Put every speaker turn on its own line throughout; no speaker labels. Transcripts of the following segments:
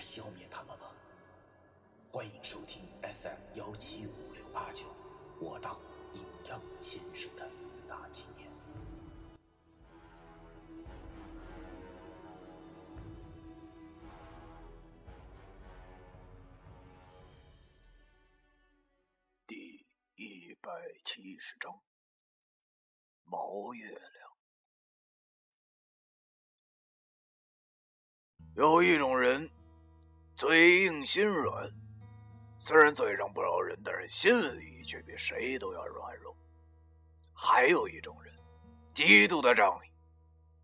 消灭他们吗？欢迎收听 FM 幺七五六八九，我当阴阳先生的大纪念。
第一百七十章，毛月亮。有一种人，嘴硬心软，虽然嘴上不饶人，但是心里却比谁都要软弱。还有一种人，极度的仗义，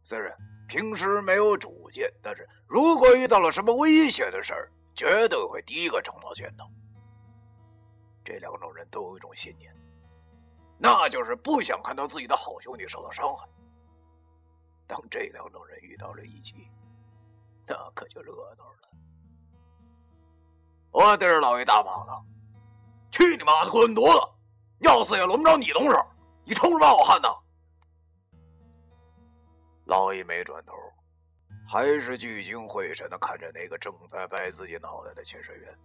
虽然平时没有主见，但是如果遇到了什么危险的事儿，绝对会第一个冲到前头。这两种人都有一种信念，那就是不想看到自己的好兄弟受到伤害。当这两种人遇到了一起，那可就热闹了。我对着老爷大骂道：“去你妈的滚犊子！要死也轮不着你动手，你冲什么好汉呢？”老爷没转头，还是聚精会神的看着那个正在掰自己脑袋的潜水员。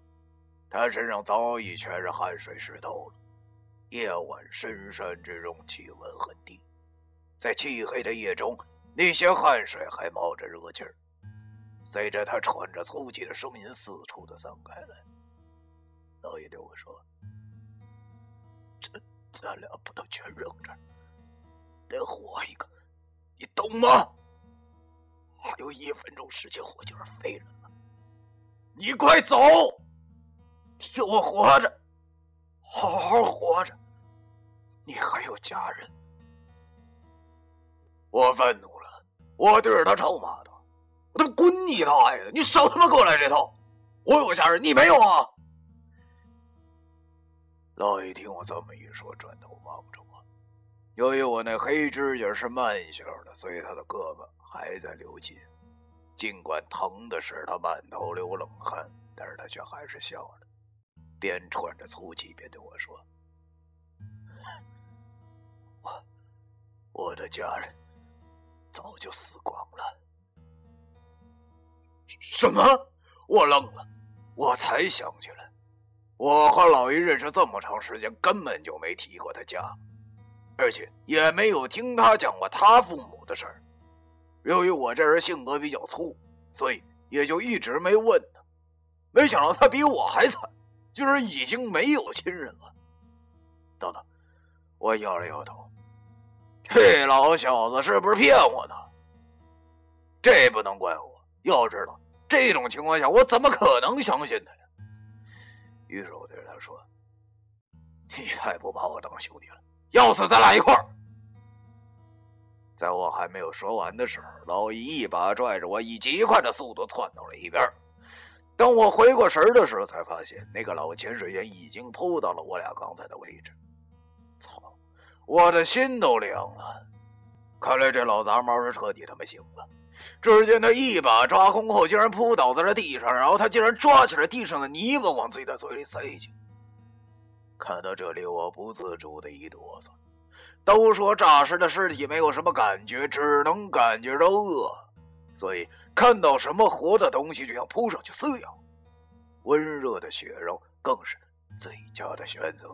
他身上早已全是汗水湿透了。夜晚深山之中，气温很低，在漆黑的夜中，那些汗水还冒着热气儿，随着他喘着粗气的声音四处的散开来。老爷对我说：“咱咱俩不能全扔这，得活一个，你懂吗？还有一分钟时间，我就是废人了，你快走！”替我活着，好好活着。你还有家人。我愤怒了，我对着他臭骂道：“我他妈滚你大爷的！你少他妈给我来这套！我有个家人，你没有啊？”老爷听我这么一说，转头望着我。由于我那黑指甲是慢性的，所以他的胳膊还在流血。尽管疼的是他满头流冷汗，但是他却还是笑着。边喘着粗气边对我说：“我我的家人早就死光了。”什么？我愣了，我才想起来，我和老爷认识这么长时间，根本就没提过他家，而且也没有听他讲过他父母的事儿。由于我这人性格比较粗，所以也就一直没问他。没想到他比我还惨。竟然已经没有亲人了。等等，我摇了摇头，这老小子是不是骗我呢？这不能怪我。要知道，这种情况下，我怎么可能相信他呀？于是我对他说：“你太不把我当兄弟了，要死咱俩一块儿。”在我还没有说完的时候，老易一把拽着我，以极快的速度窜到了一边。等我回过神的时候，才发现那个老潜水员已经扑到了我俩刚才的位置。操！我的心都凉了。看来这老杂毛是彻底他妈醒了。只见他一把抓空后，竟然扑倒在了地上，然后他竟然抓起了地上的泥巴往自己的嘴里塞去。看到这里，我不自主的一哆嗦。都说诈尸的尸体没有什么感觉，只能感觉到饿。所以看到什么活的东西就想扑上去撕咬，温热的血肉更是最佳的选择。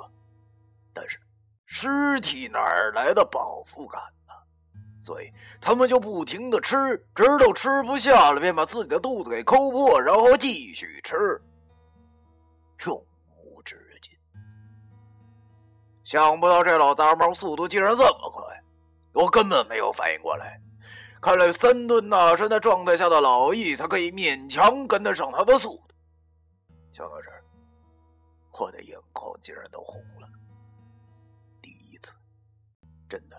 但是尸体哪来的饱腹感呢？所以他们就不停的吃，直到吃不下了，便把自己的肚子给抠破，然后继续吃，永无止境。想不到这老杂毛速度竟然这么快，我根本没有反应过来。看来三顿大餐的状态下的老易才可以勉强跟得上他的速度。想到这儿，我的眼眶竟然都红了。第一次，真的。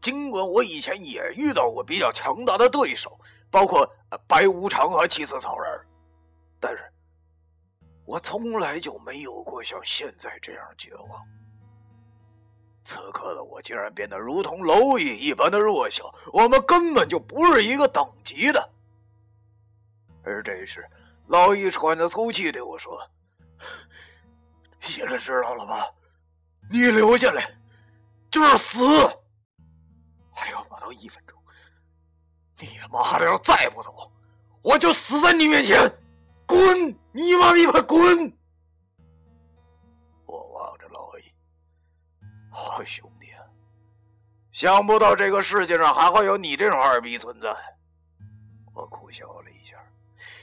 尽管我以前也遇到过比较强大的对手，包括白无常和七色草人，但是，我从来就没有过像现在这样绝望。此刻的我竟然变得如同蝼蚁一般的弱小，我们根本就不是一个等级的。而这时，老易喘着粗气对我说：“现在知道了吧？你留下来就是死。一分钟，你他妈的要再不走，我就死在你面前！滚！你妈逼快滚！”我望着老易，好兄弟啊，想不到这个世界上还会有你这种二逼存在。我苦笑了一下。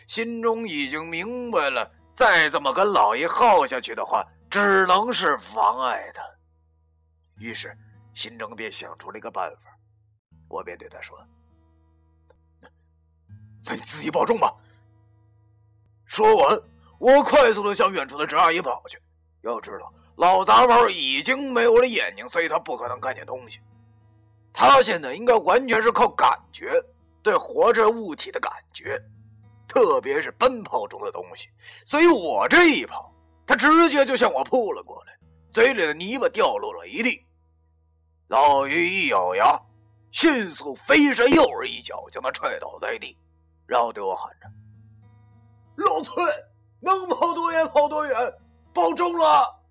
心中已经明白了，再这么跟老爷耗下去的话，只能是妨碍他。于是，心中便想出了一个办法。我便对他说：“那你自己保重吧。”说完，我快速的向远处的郑阿姨跑去。要知道，老杂毛已经没有了眼睛，所以他不可能看见东西。他现在应该完全是靠感觉，对活着物体的感觉。特别是奔跑中的东西，所以我这一跑，他直接就向我扑了过来，嘴里的泥巴掉落了一地。老于一咬牙，迅速飞身又是一脚将他踹倒在地，然后对我喊着：“老崔，能跑多远跑多远，保重了。”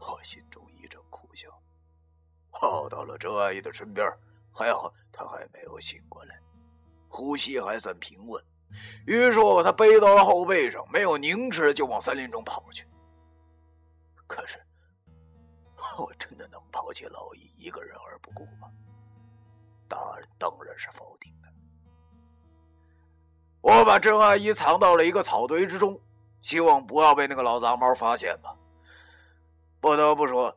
我心中一阵苦笑，跑到了郑阿姨的身边，还好她还没有醒过来。呼吸还算平稳，于是我把她背到了后背上，没有凝滞就往森林中跑去。可是，我真的能抛弃老易一个人而不顾吗？答案当然是否定的。我把郑阿姨藏到了一个草堆之中，希望不要被那个老杂毛发现吧。不得不说，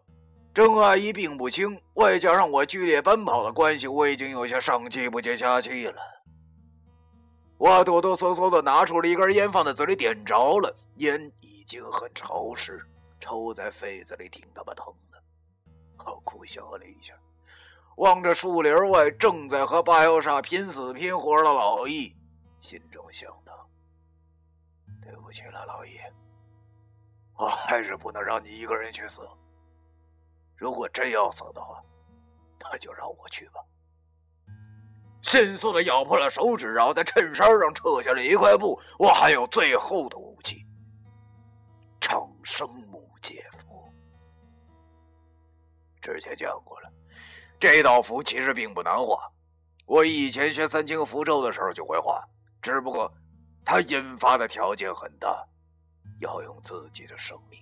郑阿姨并不轻，外加上我剧烈奔跑的关系，我已经有些上气不接下气了。我哆哆嗦嗦的拿出了一根烟，放在嘴里点着了，烟已经很潮湿，抽在肺子里挺他妈疼。我苦笑了一下，望着树林外正在和巴瑶沙拼死拼活的老易，心中想到：对不起了，老易，我还是不能让你一个人去死。如果真要死的话，那就让我去吧。迅速的咬破了手指，然后在衬衫上扯下了一块布。我还有最后的武器——长生之前讲过了，这道符其实并不难画。我以前学三清符咒的时候就会画，只不过它引发的条件很大，要用自己的生命。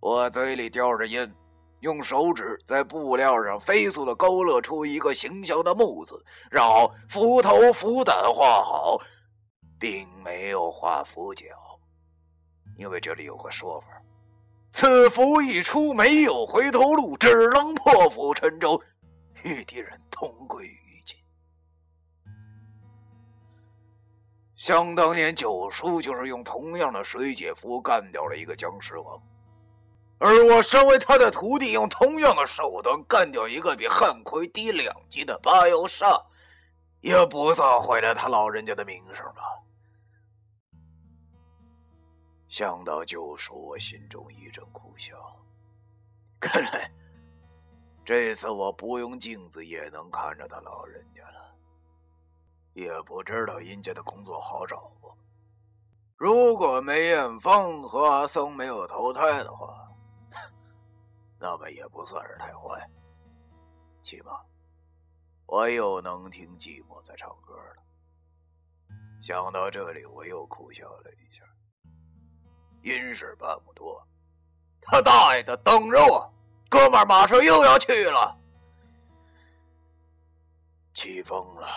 我嘴里叼着烟。用手指在布料上飞速的勾勒出一个形象的木字，然后斧头斧胆画好，并没有画斧脚，因为这里有个说法：此符一出，没有回头路，只能破釜沉舟，与敌人同归于尽。想当年，九叔就是用同样的水解符干掉了一个僵尸王。而我身为他的徒弟，用同样的手段干掉一个比汉奎低两级的八妖煞，也不算毁了他老人家的名声吧。想到救赎，我心中一阵苦笑。看来这次我不用镜子也能看着他老人家了。也不知道殷家的工作好找不？如果梅艳芳和阿僧没有投胎的话。那么也不算是太坏，起码我又能听寂寞在唱歌了。想到这里，我又苦笑了一下。阴事办不多，他大爷的，等着我，哥们儿马上又要去了。起风了，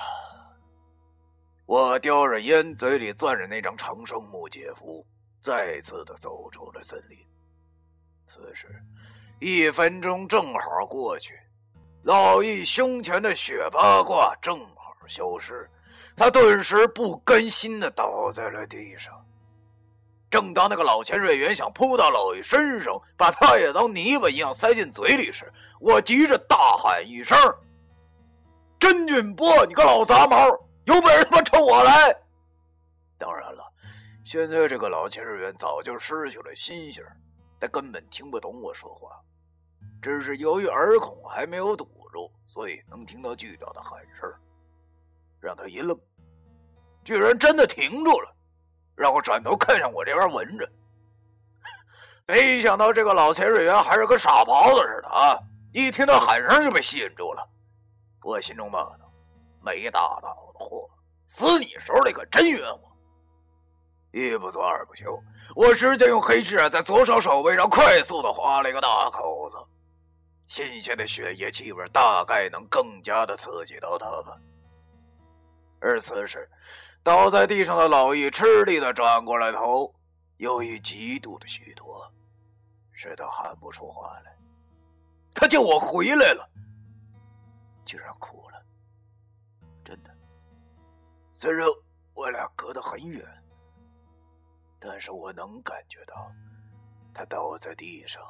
我叼着烟，嘴里攥着那张长生木解符，再次的走出了森林。此时。一分钟正好过去，老易胸前的血八卦正好消失，他顿时不甘心的倒在了地上。正当那个老钱瑞元想扑到老易身上，把他也当泥巴一样塞进嘴里时，我急着大喊一声：“甄俊波，你个老杂毛，有本事他妈冲我来！”当然了。现在这个老潜水员早就失去了心性，他根本听不懂我说话，只是由于耳孔还没有堵住，所以能听到巨大的喊声，让他一愣，居然真的停住了，然后转头看向我这边闻着。没想到这个老潜水员还是跟傻狍子似的啊！一听到喊声就被吸引住了。我心中骂道：“没大脑的货，死你手里可真冤枉！”一不做二不休，我直接用黑痣在左手手背上快速的划了一个大口子。新鲜的血液气味大概能更加的刺激到他吧。而此时，倒在地上的老易吃力的转过了头，由于极度的虚脱。使他喊不出话来，他叫我回来了，居然哭了。真的，虽然我俩隔得很远，但是我能感觉到他倒在地上，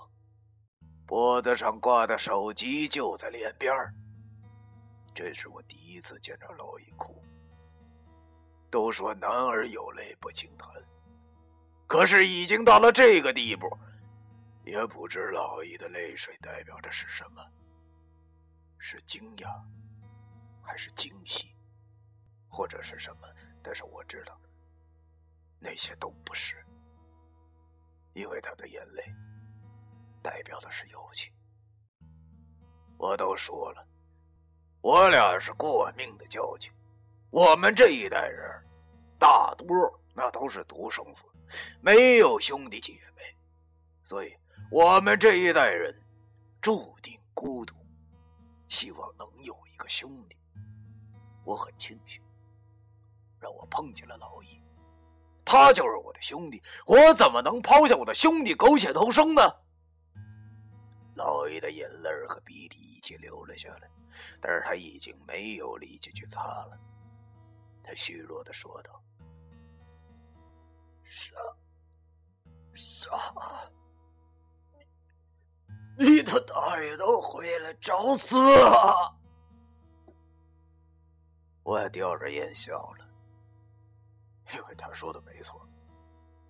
脖子上挂的手机就在脸边这是我第一次见着老易哭。都说男儿有泪不轻弹，可是已经到了这个地步。也不知老易的泪水代表着是什么，是惊讶，还是惊喜，或者是什么？但是我知道，那些都不是，因为他的眼泪代表的是友情。我都说了，我俩是过命的交情，我们这一代人，大多那都是独生子，没有兄弟姐妹，所以。我们这一代人注定孤独，希望能有一个兄弟。我很庆幸，让我碰见了老易，他就是我的兄弟，我怎么能抛下我的兄弟苟且偷生呢？老易的眼泪和鼻涕一起流了下来，但是他已经没有力气去擦了。他虚弱的说道：“
杀，杀。”你的大爷都回来找死啊！
我也吊着烟笑了，因为他说的没错。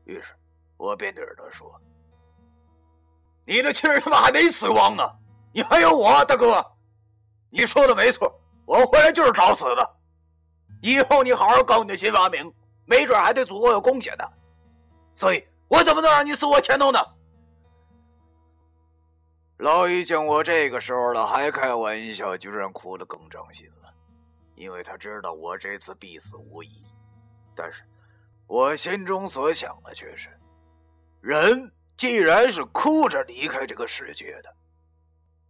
于是，我便对着他说：“你的亲人他妈还没死光呢，你还有我，大哥。你说的没错，我回来就是找死的。以后你好好搞你的新发明，没准还对祖国有贡献呢。所以我怎么能让你死我前头呢？”老易见我这个时候了还开玩笑，居然哭得更伤心了，因为他知道我这次必死无疑。但是，我心中所想的却是：人既然是哭着离开这个世界的，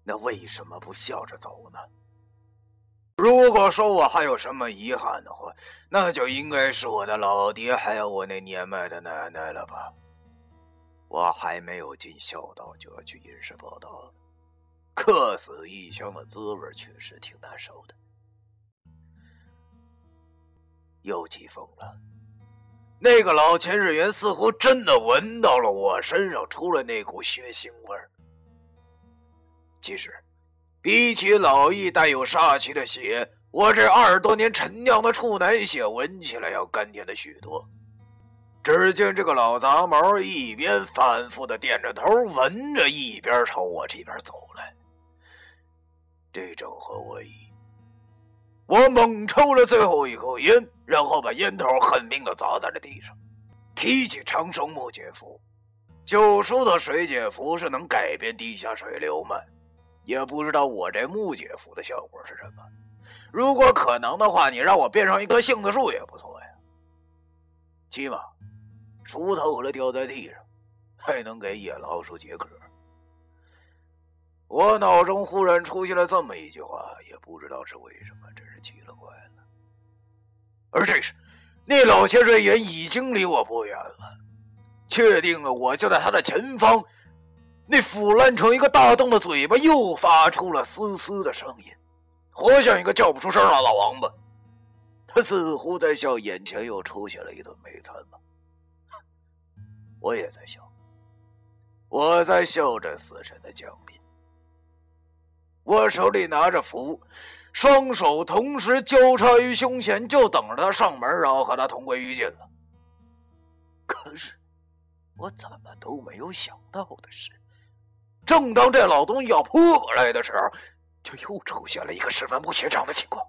那为什么不笑着走呢？如果说我还有什么遗憾的话，那就应该是我的老爹，还有我那年迈的奶奶了吧。我还没有尽孝道，就要去隐士报道了。客死异乡的滋味确实挺难受的。又起风了，那个老潜水员似乎真的闻到了我身上出了那股血腥味儿。其实，比起老易带有煞气的血，我这二十多年陈酿的处男血闻起来要甘甜的许多。只见这个老杂毛一边反复的点着头闻着，一边朝我这边走来。这正合我意。我猛抽了最后一口烟，然后把烟头狠命的砸在了地上，提起长生木解符。九叔的水解符是能改变地下水流吗？也不知道我这木解符的效果是什么。如果可能的话，你让我变上一棵杏子树也不错呀。起码。锄头了掉在地上，还能给野老鼠解渴。我脑中忽然出现了这么一句话，也不知道是为什么，真是奇了怪了。而这时，那老先生也已经离我不远了，确定了我就在他的前方。那腐烂成一个大洞的嘴巴又发出了嘶嘶的声音，活像一个叫不出声的老王八。他似乎在笑，眼前又出现了一顿美餐吧。我也在笑，我在笑着死神的降临。我手里拿着符，双手同时交叉于胸前，就等着他上门，然后和他同归于尽了。可是，我怎么都没有想到的是，正当这老东西要扑过来的时候，就又出现了一个十分不寻常的情况。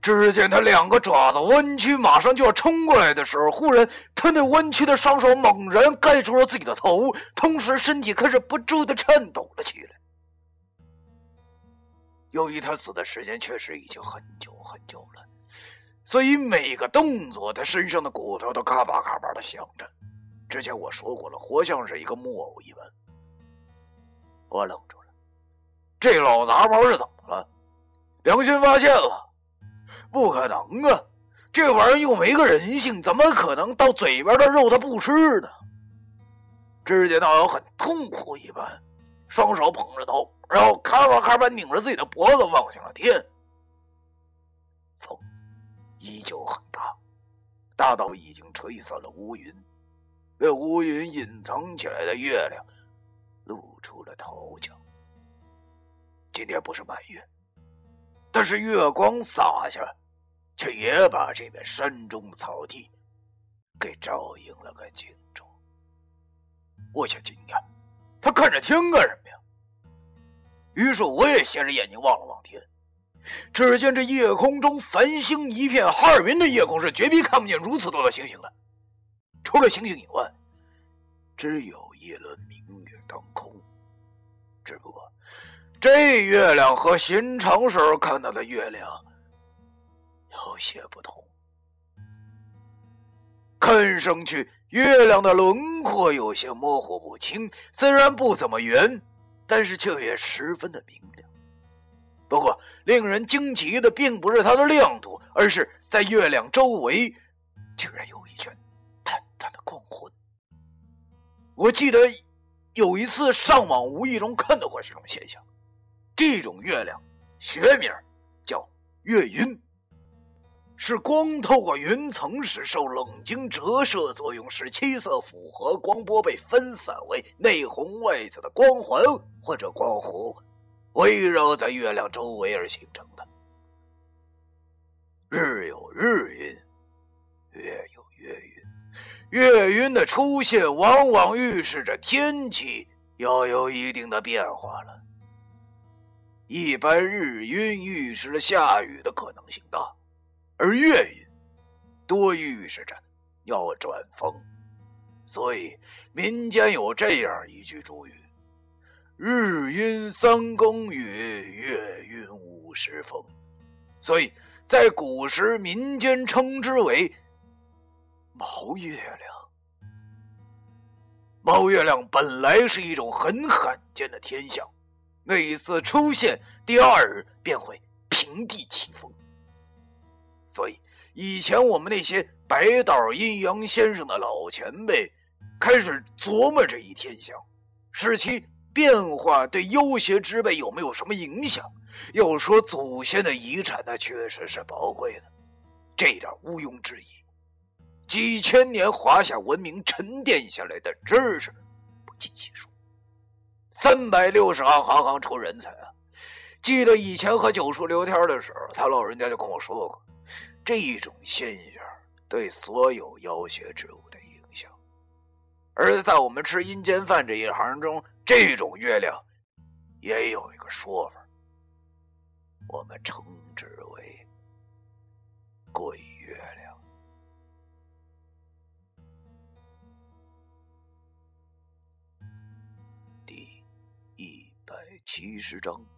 只见他两个爪子弯曲，马上就要冲过来的时候，忽然他那弯曲的双手猛然盖住了自己的头，同时身体开始不住的颤抖了起来。由于他死的时间确实已经很久很久了，所以每个动作他身上的骨头都嘎巴嘎巴的响着。之前我说过了，活像是一个木偶一般。我愣住了，这老杂毛是怎么了？良心发现了，不可能啊！这玩意儿又没个人性，怎么可能到嘴边的肉他不吃呢？只见他很痛苦一般，双手捧着头。然后咔吧咔吧拧着自己的脖子望向了天，风依旧很大，大到已经吹散了乌云。被乌云隐藏起来的月亮露出了头角。今天不是满月，但是月光洒下，却也把这片山中的草地给照映了个清楚。我想惊讶，他看着天干什么呀？于是我也斜着眼睛望了望天，只见这夜空中繁星一片，哈尔滨的夜空是绝逼看不见如此多的星星的。除了星星以外，只有一轮明月当空。只不过，这月亮和寻常时候看到的月亮有些不同，看上去月亮的轮廓有些模糊不清，虽然不怎么圆。但是却也十分的明亮。不过，令人惊奇的并不是它的亮度，而是在月亮周围，竟然有我记得有一次上网，无意中看到过这种现象。这种月亮，学名叫月晕。是光透过云层时受冷晶折射作用，使七色复合光波被分散为内红外紫的光环或者光弧，围绕在月亮周围而形成的。日有日晕，月有，月晕的出现往往预示着天气要有一定的变化了。一般日晕预示着下雨的可能性大。而月晕多预示着要转风，所以民间有这样一句祝语：“日晕三更雨，月晕五时风。”所以在古时民间称之为“毛月亮”。毛月亮本来是一种很罕见的天象，每次出现第二日便会平地起风。所以，以前我们那些白道阴阳先生的老前辈，开始琢磨这一天象，使其变化对妖邪之辈有没有什么影响？要说祖先的遗产，那确实是宝贵的，这一点毋庸置疑。几千年华夏文明沉淀下来的知识，不计其数。三百六十行，行行出人才啊！记得以前和九叔聊天的时候，他老人家就跟我说过。这种现象对所有妖邪之物的影响，而在我们吃阴间饭这一行中，这种月亮也有一个说法，我们称之为“鬼七十章。